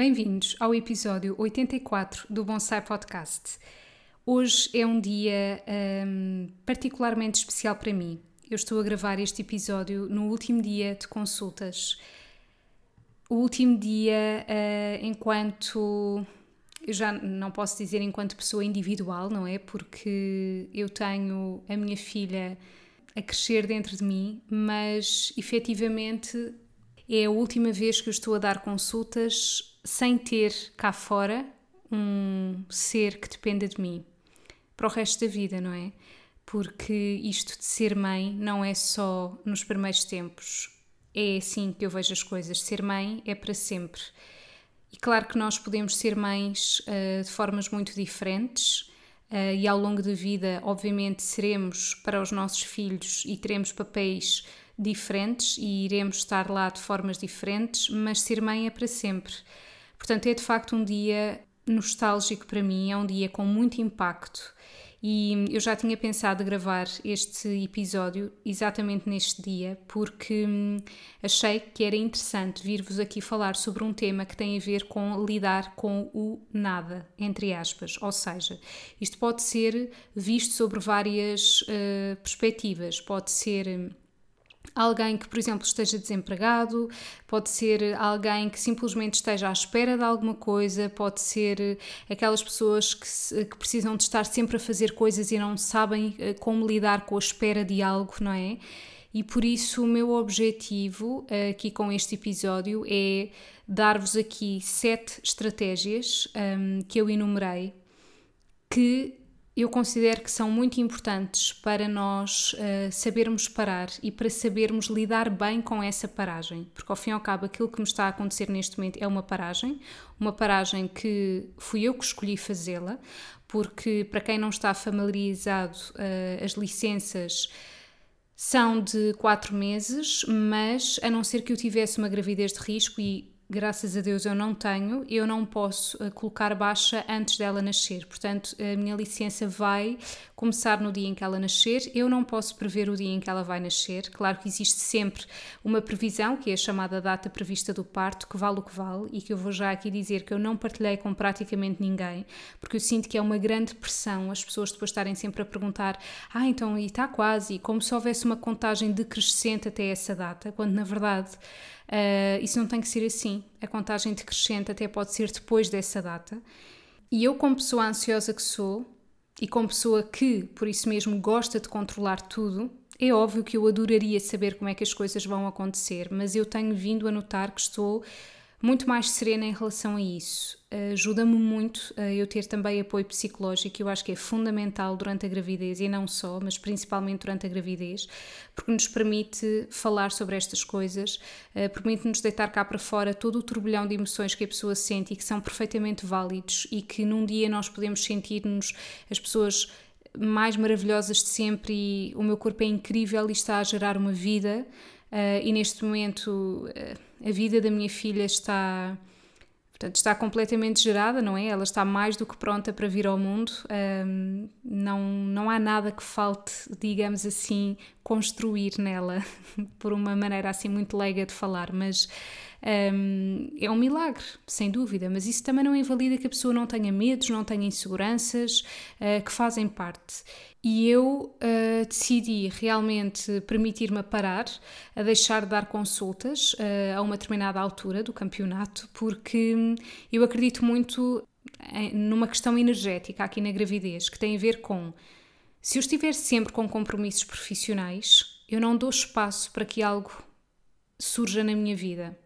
Bem-vindos ao episódio 84 do Bonsai Podcast. Hoje é um dia um, particularmente especial para mim. Eu estou a gravar este episódio no último dia de consultas. O último dia uh, enquanto. Eu já não posso dizer enquanto pessoa individual, não é? Porque eu tenho a minha filha a crescer dentro de mim, mas efetivamente é a última vez que eu estou a dar consultas sem ter cá fora um ser que dependa de mim para o resto da vida, não é? Porque isto de ser mãe não é só nos primeiros tempos. É assim que eu vejo as coisas. Ser mãe é para sempre. E claro que nós podemos ser mães uh, de formas muito diferentes. Uh, e ao longo da vida, obviamente, seremos para os nossos filhos e teremos papéis diferentes e iremos estar lá de formas diferentes, mas ser mãe é para sempre. Portanto, é de facto um dia nostálgico para mim, é um dia com muito impacto. E eu já tinha pensado gravar este episódio exatamente neste dia, porque hum, achei que era interessante vir-vos aqui falar sobre um tema que tem a ver com lidar com o nada, entre aspas. Ou seja, isto pode ser visto sobre várias uh, perspectivas. Pode ser hum, alguém que, por exemplo, esteja desempregado, pode ser alguém que simplesmente esteja à espera de alguma coisa, pode ser aquelas pessoas que, que precisam de estar sempre a fazer coisas e não sabem eh, como lidar com a espera de algo, não é? E por isso o meu objetivo eh, aqui com este episódio é dar-vos aqui sete estratégias um, ehm, que eu enumerei que eu considero que são muito importantes para nós uh, sabermos parar e para sabermos lidar bem com essa paragem, porque ao fim e ao cabo aquilo que me está a acontecer neste momento é uma paragem, uma paragem que fui eu que escolhi fazê-la, porque para quem não está familiarizado, uh, as licenças são de quatro meses, mas a não ser que eu tivesse uma gravidez de risco e graças a Deus eu não tenho, eu não posso uh, colocar baixa antes dela nascer. Portanto, a minha licença vai começar no dia em que ela nascer. Eu não posso prever o dia em que ela vai nascer. Claro que existe sempre uma previsão, que é a chamada data prevista do parto, que vale o que vale, e que eu vou já aqui dizer que eu não partilhei com praticamente ninguém, porque eu sinto que é uma grande pressão as pessoas depois estarem sempre a perguntar: ah, então e está quase, como se houvesse uma contagem decrescente até essa data, quando na verdade Uh, isso não tem que ser assim. A contagem decrescente até pode ser depois dessa data. E eu, como pessoa ansiosa que sou, e como pessoa que, por isso mesmo, gosta de controlar tudo, é óbvio que eu adoraria saber como é que as coisas vão acontecer, mas eu tenho vindo a notar que estou muito mais serena em relação a isso. Ajuda-me muito a eu ter também apoio psicológico, eu acho que é fundamental durante a gravidez e não só, mas principalmente durante a gravidez, porque nos permite falar sobre estas coisas, eh, permite-nos deitar cá para fora todo o turbilhão de emoções que a pessoa sente e que são perfeitamente válidos e que num dia nós podemos sentir-nos as pessoas mais maravilhosas de sempre e o meu corpo é incrível e está a gerar uma vida e neste momento a vida da minha filha está portanto está completamente gerada não é? Ela está mais do que pronta para vir ao mundo. Um, não não há nada que falte digamos assim construir nela por uma maneira assim muito leiga de falar. Mas um, é um milagre, sem dúvida, mas isso também não invalida que a pessoa não tenha medos, não tenha inseguranças uh, que fazem parte. E eu uh, decidi realmente permitir-me parar, a deixar de dar consultas uh, a uma determinada altura do campeonato, porque eu acredito muito em, numa questão energética aqui na gravidez, que tem a ver com se eu estiver sempre com compromissos profissionais, eu não dou espaço para que algo surja na minha vida.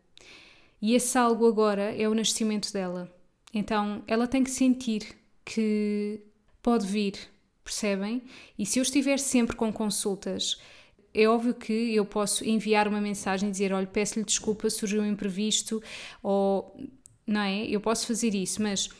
E esse algo agora é o nascimento dela. Então ela tem que sentir que pode vir, percebem? E se eu estiver sempre com consultas, é óbvio que eu posso enviar uma mensagem e dizer: olha, peço-lhe desculpa, surgiu um imprevisto, ou não é? Eu posso fazer isso, mas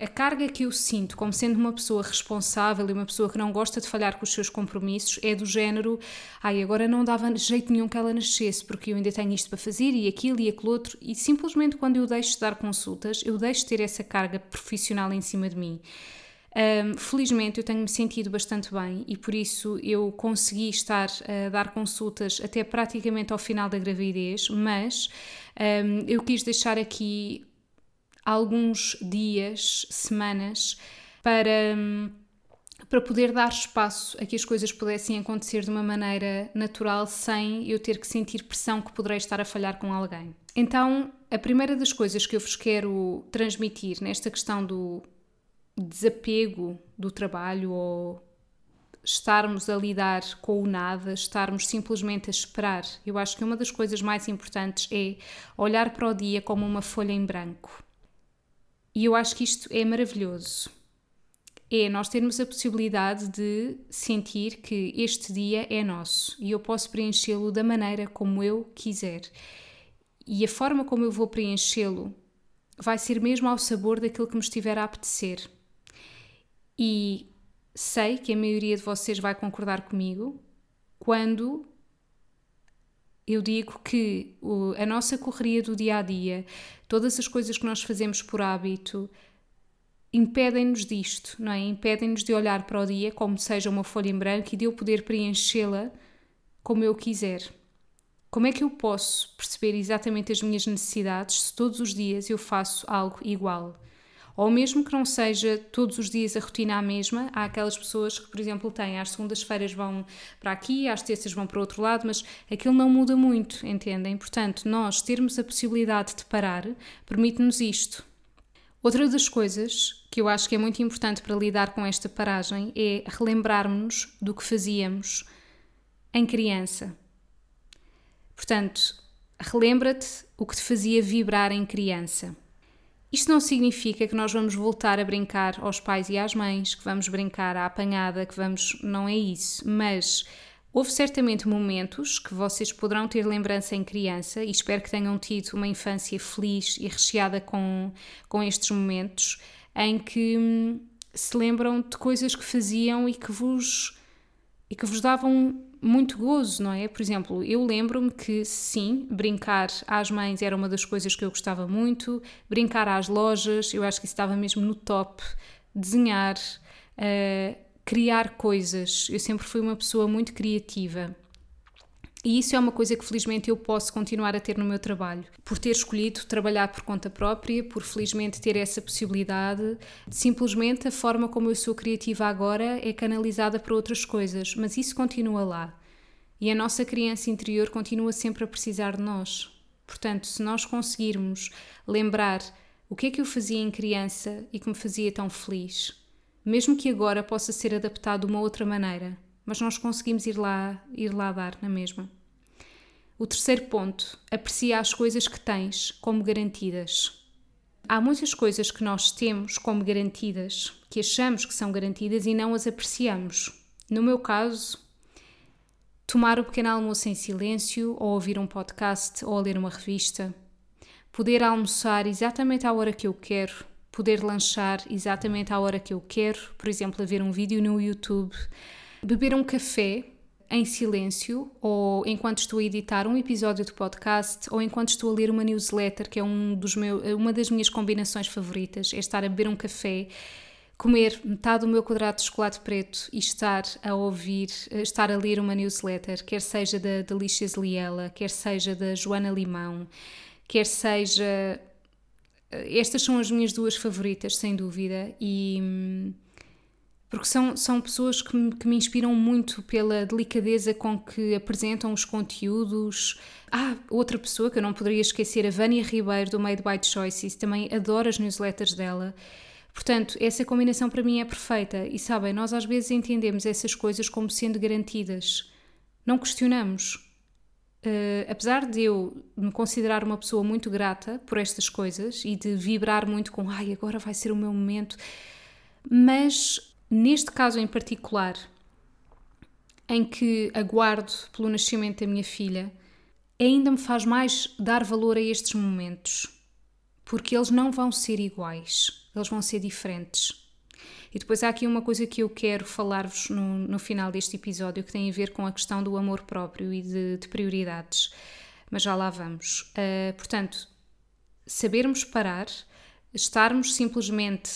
a carga que eu sinto como sendo uma pessoa responsável e uma pessoa que não gosta de falhar com os seus compromissos é do género, ai, agora não dava jeito nenhum que ela nascesse, porque eu ainda tenho isto para fazer e aquilo e aquilo outro, e simplesmente quando eu deixo de dar consultas, eu deixo de ter essa carga profissional em cima de mim. Um, felizmente eu tenho-me sentido bastante bem e por isso eu consegui estar a dar consultas até praticamente ao final da gravidez, mas um, eu quis deixar aqui alguns dias, semanas, para, hum, para poder dar espaço a que as coisas pudessem acontecer de uma maneira natural, sem eu ter que sentir pressão que poderei estar a falhar com alguém. Então, a primeira das coisas que eu vos quero transmitir nesta questão do desapego do trabalho ou estarmos a lidar com o nada, estarmos simplesmente a esperar. Eu acho que uma das coisas mais importantes é olhar para o dia como uma folha em branco. E eu acho que isto é maravilhoso. É nós termos a possibilidade de sentir que este dia é nosso e eu posso preenchê-lo da maneira como eu quiser. E a forma como eu vou preenchê-lo vai ser mesmo ao sabor daquilo que me estiver a apetecer. E sei que a maioria de vocês vai concordar comigo quando eu digo que o, a nossa correria do dia a dia, todas as coisas que nós fazemos por hábito, impedem-nos disto, não é? Impedem-nos de olhar para o dia como seja uma folha em branco e de eu poder preenchê-la como eu quiser. Como é que eu posso perceber exatamente as minhas necessidades se todos os dias eu faço algo igual? Ou mesmo que não seja todos os dias a rotina a mesma, há aquelas pessoas que, por exemplo, têm às segundas-feiras vão para aqui, às terças vão para o outro lado, mas aquilo não muda muito, entendem? Portanto, nós termos a possibilidade de parar permite-nos isto. Outra das coisas que eu acho que é muito importante para lidar com esta paragem é relembrarmos do que fazíamos em criança. Portanto, relembra-te o que te fazia vibrar em criança. Isto não significa que nós vamos voltar a brincar aos pais e às mães, que vamos brincar à apanhada, que vamos. Não é isso. Mas houve certamente momentos que vocês poderão ter lembrança em criança e espero que tenham tido uma infância feliz e recheada com, com estes momentos em que hum, se lembram de coisas que faziam e que vos, e que vos davam muito gozo, não é? Por exemplo, eu lembro-me que sim, brincar às mães era uma das coisas que eu gostava muito, brincar às lojas, eu acho que isso estava mesmo no top, desenhar, uh, criar coisas. Eu sempre fui uma pessoa muito criativa. E isso é uma coisa que felizmente eu posso continuar a ter no meu trabalho. Por ter escolhido trabalhar por conta própria, por felizmente ter essa possibilidade, simplesmente a forma como eu sou criativa agora é canalizada para outras coisas, mas isso continua lá. E a nossa criança interior continua sempre a precisar de nós. Portanto, se nós conseguirmos lembrar o que é que eu fazia em criança e que me fazia tão feliz, mesmo que agora possa ser adaptado de uma outra maneira, mas nós conseguimos ir lá, ir lá dar na mesma. O terceiro ponto, aprecia as coisas que tens como garantidas. Há muitas coisas que nós temos como garantidas, que achamos que são garantidas e não as apreciamos. No meu caso, tomar o pequeno almoço em silêncio, ou ouvir um podcast, ou ler uma revista. Poder almoçar exatamente à hora que eu quero, poder lanchar exatamente à hora que eu quero, por exemplo, a ver um vídeo no YouTube, beber um café em silêncio, ou enquanto estou a editar um episódio de podcast, ou enquanto estou a ler uma newsletter, que é um dos meu, uma das minhas combinações favoritas, é estar a beber um café, comer metade do meu quadrado de chocolate preto e estar a ouvir, estar a ler uma newsletter, quer seja da Delicious Liela, quer seja da Joana Limão, quer seja. Estas são as minhas duas favoritas, sem dúvida, e hum, porque são, são pessoas que me, que me inspiram muito pela delicadeza com que apresentam os conteúdos. Ah, outra pessoa que eu não poderia esquecer, a Vânia Ribeiro, do Made by Choices, também adoro as newsletters dela. Portanto, essa combinação para mim é perfeita. E sabem, nós às vezes entendemos essas coisas como sendo garantidas. Não questionamos. uh, apesar de eu me considerar uma pessoa muito grata por estas coisas e de vibrar muito com, ai, agora vai ser o meu momento, mas neste caso em particular, em que aguardo pelo nascimento da minha filha, ainda me faz mais dar valor a estes momentos, porque eles não vão ser iguais, eles vão ser diferentes. E depois há aqui uma coisa que eu quero falar-vos no, no final deste episódio que tem a ver com a questão do amor próprio e de, de prioridades. Mas já lá vamos. Uh, portanto, sabermos parar, estarmos simplesmente,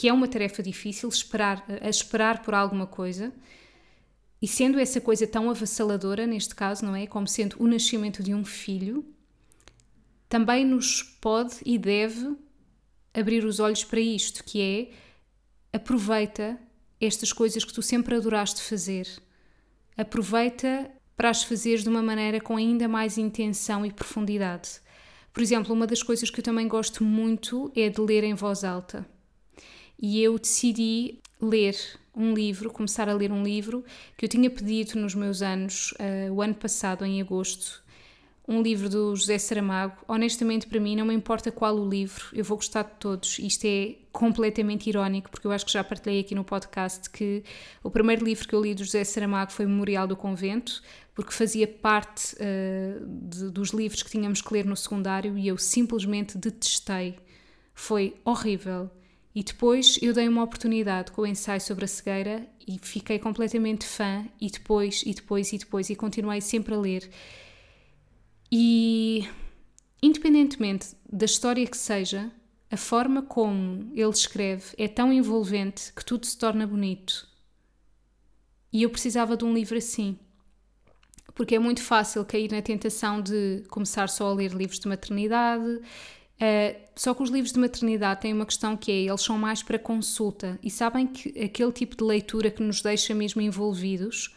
que é uma tarefa difícil, esperar, a esperar por alguma coisa, e sendo essa coisa tão avassaladora, neste caso, não é? Como sendo o nascimento de um filho, também nos pode e deve abrir os olhos para isto, que é aproveita estas coisas que tu sempre adoraste fazer. Aproveita para as fazeres de uma maneira com ainda mais intenção e profundidade. Por exemplo, uma das coisas que eu também gosto muito é de ler em voz alta. E eu decidi ler um livro, começar a ler um livro que eu tinha pedido nos meus anos, uh, o ano passado, em agosto, um livro do José Saramago. Honestamente, para mim, não me importa qual o livro, eu vou gostar de todos. Isto é completamente irónico, porque eu acho que já partilhei aqui no podcast que o primeiro livro que eu li do José Saramago foi Memorial do Convento, porque fazia parte uh, de, dos livros que tínhamos que ler no secundário e eu simplesmente detestei. Foi horrível. E depois eu dei uma oportunidade com o ensaio sobre a cegueira e fiquei completamente fã, e depois, e depois, e depois, e continuei sempre a ler. E, independentemente da história que seja, a forma como ele escreve é tão envolvente que tudo se torna bonito. E eu precisava de um livro assim. Porque é muito fácil cair na tentação de começar só a ler livros de maternidade Uh, só que os livros de maternidade têm uma questão que é, eles são mais para consulta e sabem que aquele tipo de leitura que nos deixa mesmo envolvidos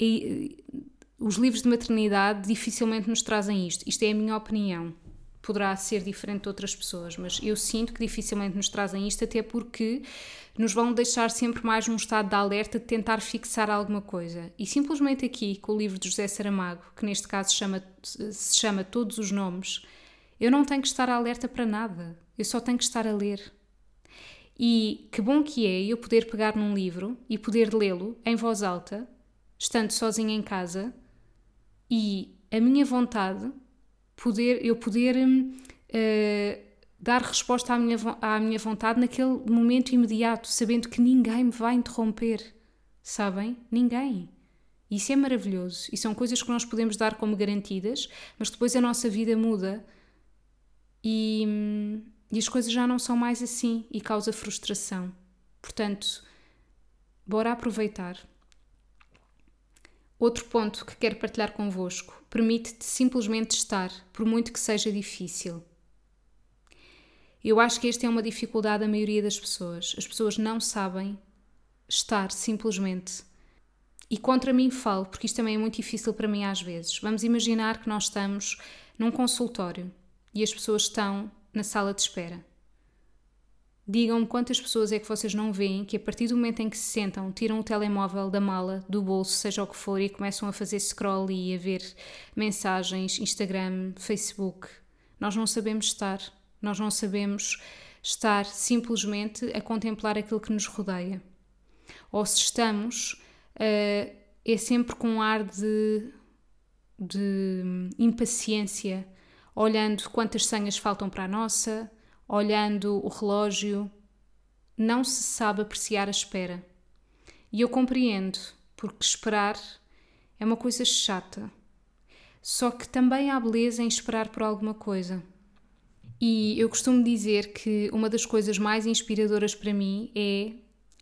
e os livros de maternidade dificilmente nos trazem isto. Isto é a minha opinião. Poderá ser diferente de outras pessoas, mas eu sinto que dificilmente nos trazem isto, até porque nos vão deixar sempre mais num estado de alerta de tentar fixar alguma coisa. E simplesmente aqui, com o livro de José Saramago, que neste caso chama, se chama Todos os Nomes, eu não tenho que estar alerta para nada, eu só tenho que estar a ler. E que bom que é eu poder pegar num livro e poder lê-lo em voz alta, estando sozinha em casa, e a minha vontade, poder, eu poder uh, dar resposta à minha, à minha vontade naquele momento imediato, sabendo que ninguém me vai interromper. Sabem? Ninguém. Isso é maravilhoso e são coisas que nós podemos dar como garantidas, mas depois a nossa vida muda e, e as coisas já não são mais assim e causa frustração. Portanto, bora aproveitar. Outro ponto que quero partilhar convosco permite-te simplesmente estar, por muito que seja difícil. Eu acho que esta é uma dificuldade da maioria das pessoas. As pessoas não sabem estar simplesmente. E contra mim falo, porque isto também é muito difícil para mim às vezes. Vamos imaginar que nós estamos num consultório e as pessoas estão na sala de espera. Digam-me quantas pessoas é que vocês não veem que, a partir do momento em que se sentam, tiram o telemóvel da mala, do bolso, seja o que for, e começam a fazer scroll e a ver mensagens, Instagram, Facebook. Nós não sabemos estar, nós não sabemos estar simplesmente a contemplar aquilo que nos rodeia. Ou se estamos, uh, é sempre com um ar de, de impaciência olhando quantas senhas faltam para a nossa, olhando o relógio. Não se sabe apreciar a espera. E eu compreendo, porque esperar é uma coisa chata. Só que também há beleza em esperar por alguma coisa. E eu costumo dizer que uma das coisas mais inspiradoras para mim é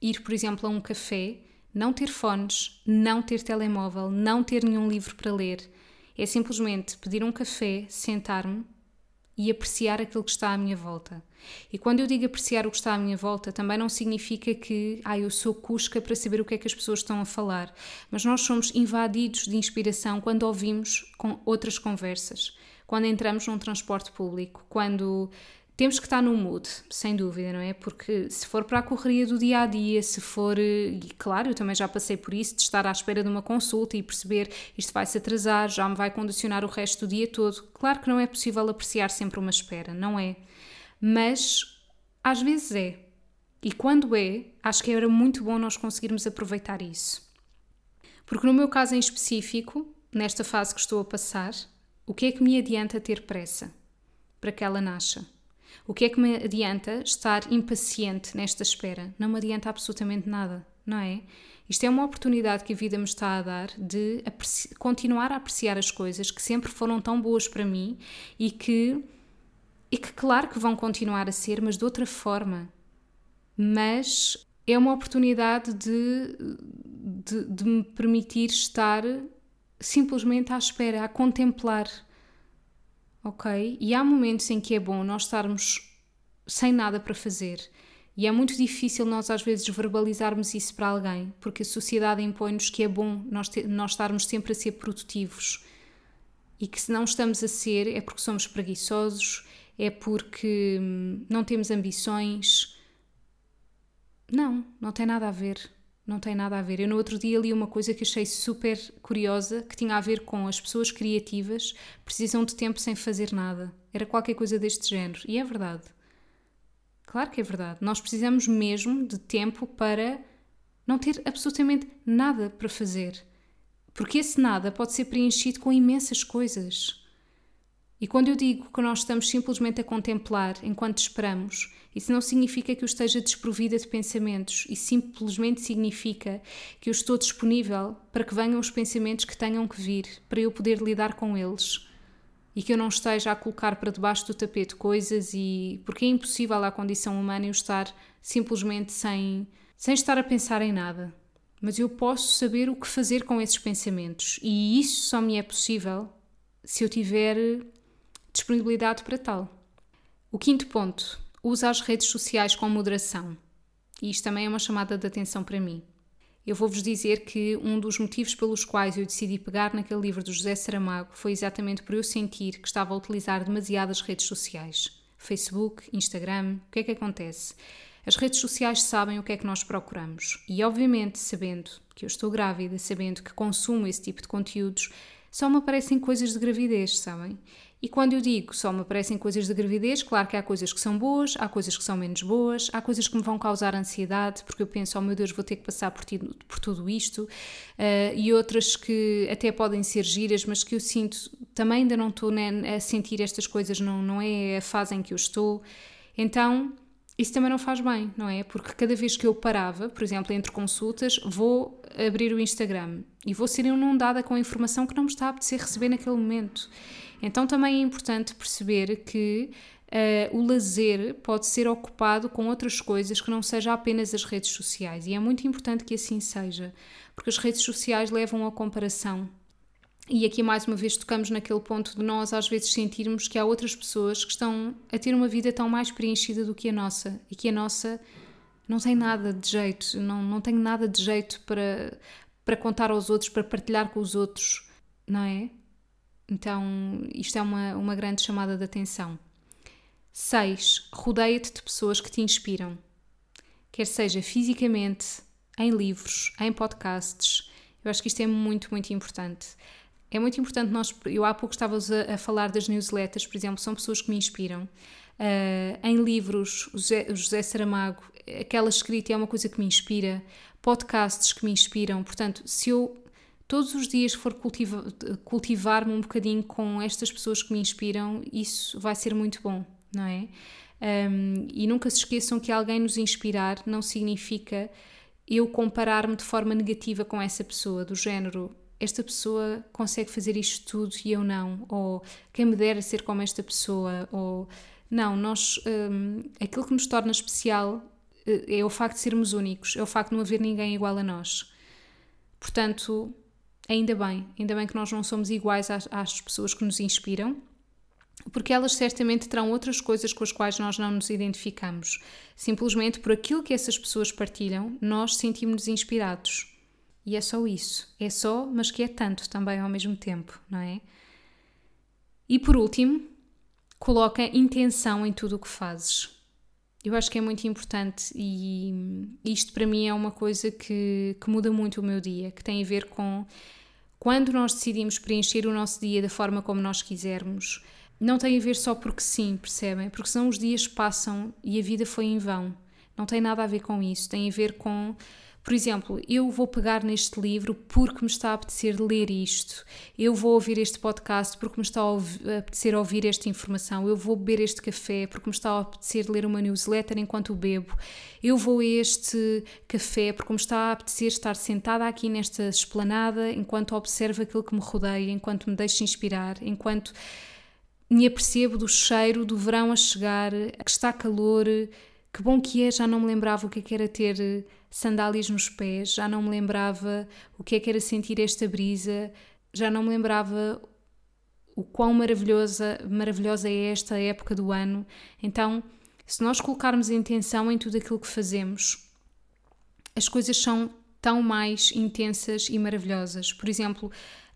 ir, por exemplo, a um café, não ter fones, não ter telemóvel, não ter nenhum livro para ler é simplesmente pedir um café, sentar-me e apreciar aquilo que está à minha volta. E quando eu digo apreciar o que está à minha volta, também não significa que ah, eu sou cusca para saber o que é que as pessoas estão a falar, mas nós somos invadidos de inspiração quando ouvimos com outras conversas, quando entramos num transporte público, quando temos que estar no mood, sem dúvida, não é? Porque se for para a correria do dia a dia, se for, e claro, eu também já passei por isso, de estar à espera de uma consulta e perceber isto vai se atrasar, já me vai condicionar o resto do dia todo. Claro que não é possível apreciar sempre uma espera, não é? Mas às vezes é. E quando é, acho que era muito bom nós conseguirmos aproveitar isso. Porque no meu caso em específico, nesta fase que estou a passar, o que é que me adianta ter pressa para que ela nasça? O que é que me adianta estar impaciente nesta espera? Não me adianta absolutamente nada, não é? Isto é uma oportunidade que a vida me está a dar de continuar a apreciar as coisas que sempre foram tão boas para mim e que, e que, claro, que vão continuar a ser, mas de outra forma. Mas é uma oportunidade de, de, de me permitir estar simplesmente à espera, a contemplar ok? E há momentos em que é bom nós estarmos sem nada para fazer. E é muito difícil nós às vezes verbalizarmos isso para alguém, porque a sociedade impõe-nos que é bom nós, te, nós estarmos sempre a ser produtivos e que se não estamos a ser é porque somos preguiçosos, é porque hum, não temos ambições. Não, não tem nada a ver. Não tem nada a ver. Eu no outro dia li uma coisa que achei super curiosa, que tinha a ver com as pessoas criativas precisam de tempo sem fazer nada. Era qualquer coisa deste género. E é verdade. Claro que é verdade. Nós precisamos mesmo de tempo para não ter absolutamente nada para fazer. Porque esse nada pode ser preenchido com imensas coisas. E quando eu digo que nós estamos simplesmente a contemplar enquanto esperamos, isso não significa que eu esteja desprovida de pensamentos, isso simplesmente significa que eu estou disponível para que venham os pensamentos que tenham que vir, para eu poder lidar com eles. E que eu não esteja a colocar para debaixo do tapete coisas e. porque é impossível à condição humana eu estar simplesmente sem, sem estar a pensar em nada. Mas eu posso saber o que fazer com esses pensamentos. E isso só me é possível se eu tiver disponibilidade para tal. O quinto ponto, usa as redes sociais com moderação. E isto também é uma chamada de atenção para mim. Eu vou-vos dizer que um dos motivos pelos quais eu decidi pegar naquele livro do José Saramago foi exatamente por eu sentir que estava a utilizar demasiadas redes sociais. Facebook, Instagram, o que é que acontece? As redes sociais sabem o que é que nós procuramos e, obviamente, sabendo que eu estou grávida, sabendo que consumo esse tipo de conteúdos, só me aparecem coisas de gravidez, sabem? E quando eu digo só me aparecem coisas de gravidez, claro que há coisas que são boas, há coisas que são menos boas, há coisas que me vão causar ansiedade, porque eu penso, oh meu Deus, vou ter que passar por, tido, por tudo isto, uh, e outras que até podem ser giras, mas que eu sinto, também ainda não estou né, a sentir estas coisas, não, não é a fase em que eu estou. Então, isso também não faz bem, não é? Porque cada vez que eu parava, por exemplo, entre consultas, vou abrir o Instagram e vou ser inundada com informação que não me está a apetecer receber naquele momento. Então também é importante perceber que uh, o lazer pode ser ocupado com outras coisas que não seja apenas as redes sociais. E é muito importante que assim seja, porque as redes sociais levam a comparação. E aqui mais uma vez tocamos naquele ponto de nós às vezes sentirmos que há outras pessoas que estão a ter uma vida tão mais preenchida do que a nossa e que a nossa não tem nada de jeito, não, não tem nada de jeito para, para contar aos outros, para partilhar com os outros, não é? Então, isto é uma, uma grande chamada de atenção. 6. Rodeia-te de pessoas que te inspiram. Quer seja fisicamente, em livros, em podcasts. Eu acho que isto é muito, muito importante. É muito importante nós. Eu há pouco estava a, a falar das newsletters, por exemplo, são pessoas que me inspiram. Uh, em livros, José, José Saramago, aquela escrita é uma coisa que me inspira. Podcasts que me inspiram. Portanto, se eu todos os dias for cultiva, cultivar-me um bocadinho com estas pessoas que me inspiram, isso vai ser muito bom, não é? Um, e nunca se esqueçam que alguém nos inspirar não significa eu comparar-me de forma negativa com essa pessoa, do género esta pessoa consegue fazer isto tudo e eu não, ou quem me dera ser como esta pessoa, ou não, nós um, aquilo que nos torna especial eh, é o facto de sermos únicos, é o facto de não haver ninguém igual a nós. Portanto, ainda bem, ainda bem que nós não somos iguais às, às pessoas que nos inspiram, porque elas certamente terão outras coisas com as quais nós não nos identificamos. Simplesmente por aquilo que essas pessoas partilham, nós sentimos-nos inspirados. E é só isso. É só, mas que é tanto também ao mesmo tempo, não é? E por último, coloca intenção em tudo o que fazes. Eu acho que é muito importante e isto para mim é uma coisa que, que muda muito o meu dia, que tem a ver com quando nós decidimos preencher o nosso dia da forma como nós quisermos, não tem a ver só porque sim, percebem? Porque senão os dias passam e a vida foi em vão. Não tem nada a ver com isso, tem a ver com por exemplo, eu vou pegar neste livro porque me está a apetecer ler isto. Eu vou ouvir este podcast porque me está a, apetecer ouvir esta informação. Eu vou beber este café porque me está a apetecer ler uma newsletter enquanto bebo. Eu vou a este café porque me está a apetecer estar sentada aqui nesta esplanada enquanto observo aquilo que me rodeia, enquanto me deixo inspirar, enquanto me apercebo do cheiro do verão a chegar, que está calor. Que bom que é, já não me lembrava o que é era ter sandálias nos pés, já não me lembrava o que é que era sentir esta brisa, já não me lembrava o quão maravilhosa, maravilhosa é esta época do ano. Então, se nós colocarmos intenção em tudo aquilo que fazemos, as coisas são tão mais intensas e maravilhosas. Por exemplo,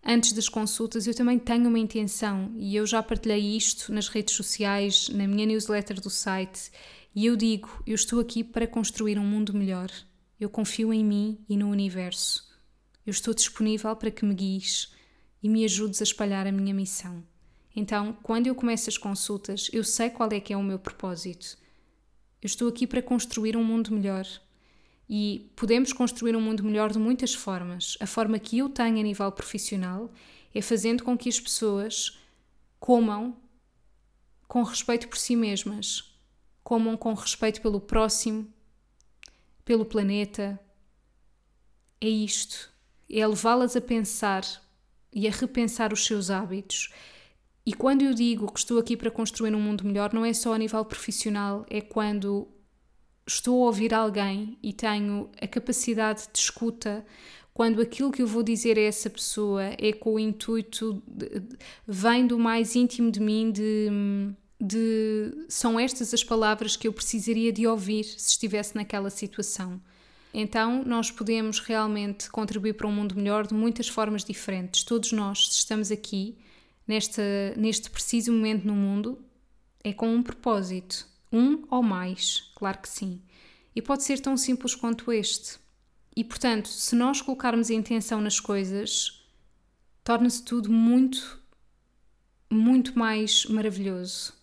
antes das consultas, eu também tenho uma intenção e eu já partilhei isto nas redes sociais, na minha newsletter do site. E eu digo: eu estou aqui para construir um mundo melhor. Eu confio em mim e no universo. Eu estou disponível para que me guies e me ajudes a espalhar a minha missão. Então, quando eu começo as consultas, eu sei qual é que é o meu propósito. Eu estou aqui para construir um mundo melhor. E podemos construir um mundo melhor de muitas formas. A forma que eu tenho a nível profissional é fazendo com que as pessoas comam com respeito por si mesmas, comam com respeito pelo próximo, pelo planeta. É isto. É levá-las a pensar e a repensar os seus hábitos. E quando eu digo que estou aqui para construir um mundo melhor, não é só a nível profissional, é quando estou a ouvir alguém e tenho a capacidade de escuta, quando aquilo que eu vou dizer a essa pessoa é com o intuito, de, vem do mais íntimo de mim, de de são estas as palavras que eu precisaria de ouvir se estivesse naquela situação. Então, nós podemos realmente contribuir para um mundo melhor de muitas formas diferentes. Todos nós, se estamos aqui, nesta, neste preciso momento no mundo, é com um propósito. Um ou mais, claro que sim. E pode ser tão simples quanto este. E portanto, se nós colocarmos a intenção nas coisas, torna-se tudo muito, muito mais maravilhoso.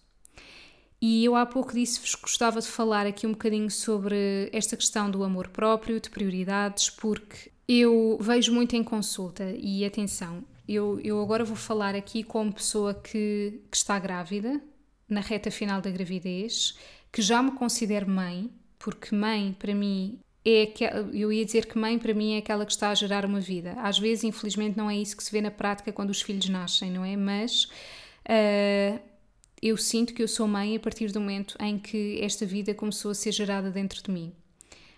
E eu há pouco disse-vos que gostava de falar aqui um bocadinho sobre esta questão do amor próprio, de prioridades, porque eu vejo muito em consulta e atenção, eu, eu agora vou falar aqui como pessoa que, que está grávida, na reta final da gravidez, que já me considero mãe, porque mãe para mim é que eu ia dizer que mãe para mim é aquela que está a gerar uma vida. Às vezes, infelizmente, não é isso que se vê na prática quando os filhos nascem, não é? Mas uh, eu sinto que eu sou mãe a partir do momento em que esta vida começou a ser gerada dentro de mim.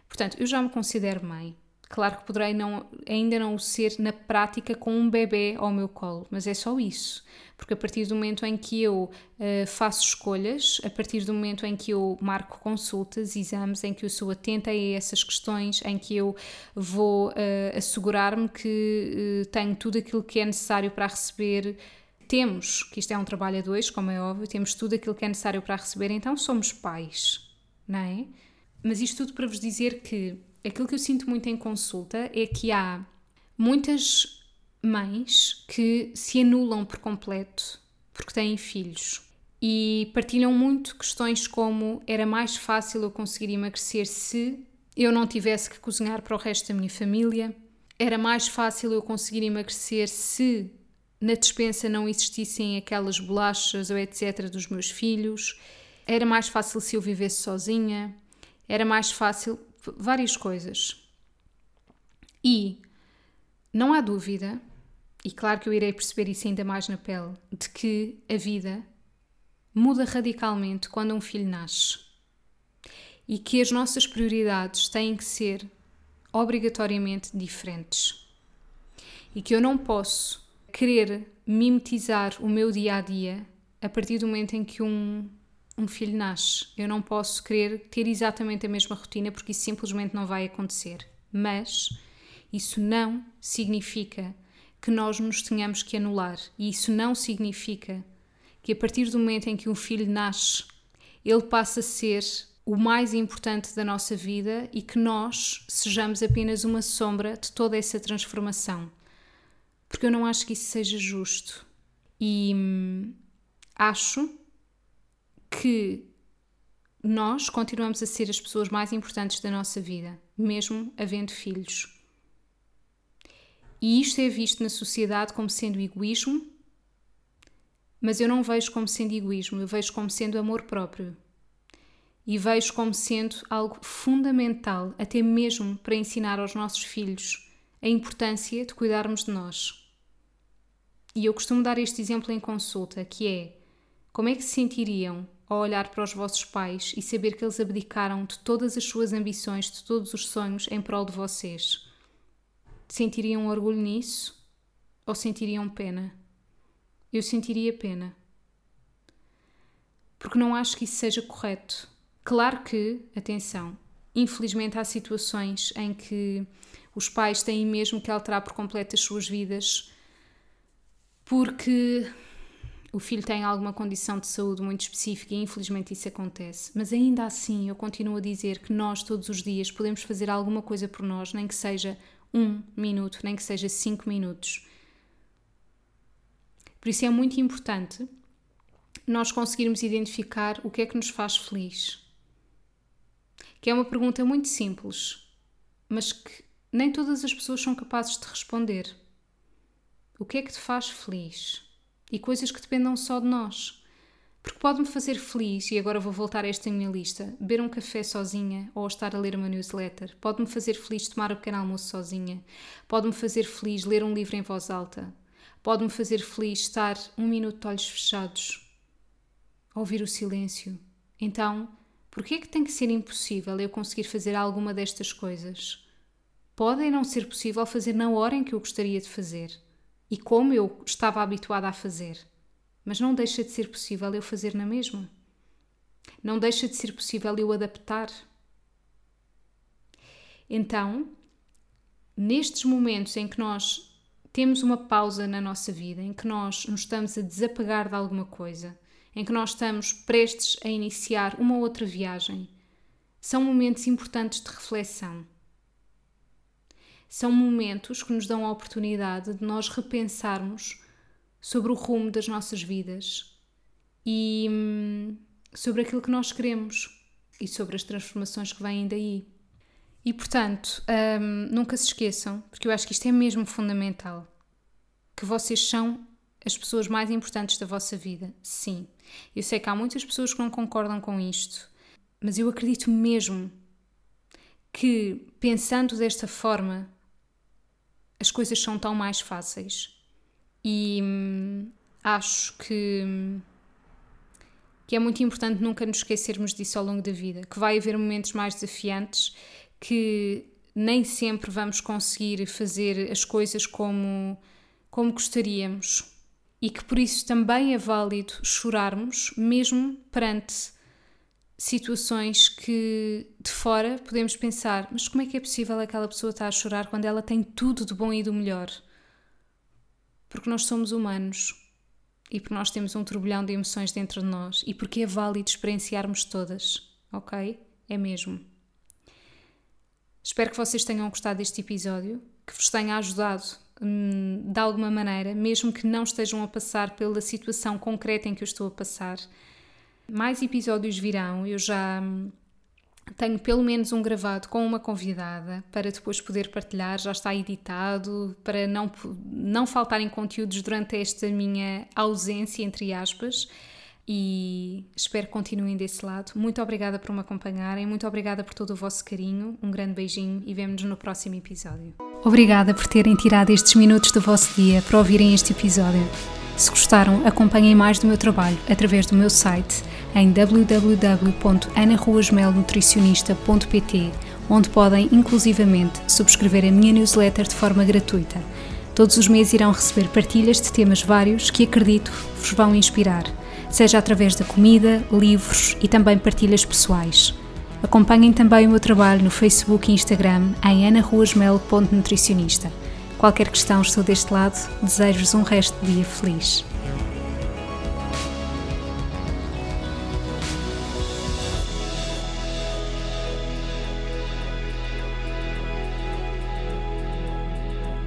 Portanto, eu já me considero mãe. Claro que poderei não, ainda não o ser na prática com um bebê ao meu colo, mas é só isso. Porque a partir do momento em que eu uh, faço escolhas, a partir do momento em que eu marco consultas, exames, em que eu sou atenta a essas questões, em que eu vou uh, assegurar-me que uh, tenho tudo aquilo que é necessário para receber temos, que isto é um trabalho a dois, como é óbvio, temos tudo aquilo que é necessário para receber, então somos pais, não é? Mas isto tudo para vos dizer que aquilo que eu sinto muito em consulta é que há muitas mães que se anulam por completo porque têm filhos e partilham muito questões como era mais fácil eu conseguir emagrecer se eu não tivesse que cozinhar para o resto da minha família, era mais fácil eu conseguir emagrecer se na despensa não existissem aquelas bolachas ou etc. dos meus filhos, era mais fácil se eu vivesse sozinha, era mais fácil várias coisas. E não há dúvida, e claro que eu irei perceber isso ainda mais na pele, de que a vida muda radicalmente quando um filho nasce. E que as nossas prioridades têm que ser obrigatoriamente diferentes. E que eu não posso querer mimetizar o meu dia a dia a partir do momento em que um, um filho nasce. Eu não posso querer ter exatamente a mesma rotina porque isso simplesmente não vai acontecer. Mas isso não significa que nós nos tenhamos que anular e isso não significa que a partir do momento em que um filho nasce, ele passa a ser o mais importante da nossa vida e que nós sejamos apenas uma sombra de toda essa transformação. Porque eu não acho que isso seja justo. E hum, acho que nós continuamos a ser as pessoas mais importantes da nossa vida, mesmo havendo filhos. E isto é visto na sociedade como sendo egoísmo, mas eu não vejo como sendo egoísmo, eu vejo como sendo amor próprio. E vejo como sendo algo fundamental, até mesmo para ensinar aos nossos filhos a importância de cuidarmos de nós. E eu costumo dar este exemplo em consulta, que é como é que se sentiriam ao olhar para os vossos pais e saber que eles abdicaram de todas as suas ambições, de todos os sonhos em prol de vocês? Sentiriam orgulho nisso ou sentiriam pena? Eu sentiria pena. Porque não acho que isso seja correto. Claro que, atenção, infelizmente há situações em que os pais têm mesmo que alterar por completo as suas vidas porque o filho tem alguma condição de saúde muito específica e infelizmente isso acontece. Mas ainda assim, eu continuo a dizer que nós todos os dias podemos fazer alguma coisa por nós, nem que seja um minuto, nem que seja cinco minutos. Por isso é muito importante nós conseguirmos identificar o que é que nos faz feliz. Que é uma pergunta muito simples, mas que nem todas as pessoas são capazes de responder. O que é que te faz feliz? e coisas que dependam só de nós. Porque pode-me fazer feliz, e agora vou voltar a esta minha lista, beber um café sozinha ou estar a ler uma newsletter. Pode-me fazer feliz tomar o pequeno almoço sozinha. Pode-me fazer feliz ler um livro em voz alta. Pode-me fazer feliz estar um minuto de olhos fechados. Ouvir o silêncio. Então, por que é que tem que ser impossível eu conseguir fazer alguma destas coisas? Podem não ser possível fazer na hora em que eu gostaria de fazer e como eu estava habituada a fazer. Mas não deixa de ser possível eu fazer na mesma. Não deixa de ser possível eu adaptar. Então, nestes momentos em que nós temos uma pausa na nossa vida, em que nós nos estamos a desapegar de alguma coisa, em que nós estamos prestes a iniciar uma outra viagem, são momentos importantes de reflexão são momentos que nos dão a oportunidade de nós repensarmos sobre o rumo das nossas vidas e hum, sobre aquilo que nós queremos e sobre as transformações que vêm daí. E portanto, hum, nunca se esqueçam, porque eu acho que isto é mesmo fundamental, que vocês são as pessoas mais importantes da vossa vida. Sim, eu sei que há muitas pessoas que não concordam com isto, mas eu acredito mesmo que pensando desta forma as coisas são tão mais fáceis. E hum, acho que, hum, que é muito importante nunca nos esquecermos disso ao longo da vida, que vai haver momentos mais desafiantes, que nem sempre vamos conseguir fazer as coisas como, como gostaríamos e que por isso também é válido chorarmos, mesmo perante situações que de fora podemos pensar, mas como é que é possível aquela pessoa estar a chorar quando ela tem tudo de bom e do melhor? Porque nós somos humanos e porque nós temos um turbilhão de emoções dentro de nós e porque é válido experienciarmos todas, ok? É mesmo. Espero que vocês tenham gostado deste episódio, que vos tenha ajudado hum, de alguma maneira, mesmo que não estejam a passar pela situação concreta em que eu estou a passar mais episódios virão, eu já hum, tenho pelo menos um gravado com uma convidada para depois poder partilhar, já está editado, para não, não faltarem conteúdos durante esta minha ausência, entre aspas. E espero que continuem desse lado. Muito obrigada por me acompanharem, muito obrigada por todo o vosso carinho. Um grande beijinho e vemo-nos no próximo episódio. Obrigada por terem tirado estes minutos do vosso dia para ouvirem este episódio. Se gostaram, acompanhem mais do meu trabalho através do meu site em www.anaruasmelnutricionista.pt, onde podem inclusivamente subscrever a minha newsletter de forma gratuita. Todos os meses irão receber partilhas de temas vários que acredito vos vão inspirar, seja através da comida, livros e também partilhas pessoais. Acompanhem também o meu trabalho no Facebook e Instagram em anaruasmel.nutricionista. Qualquer questão, estou deste lado. Desejo-vos um resto de dia feliz.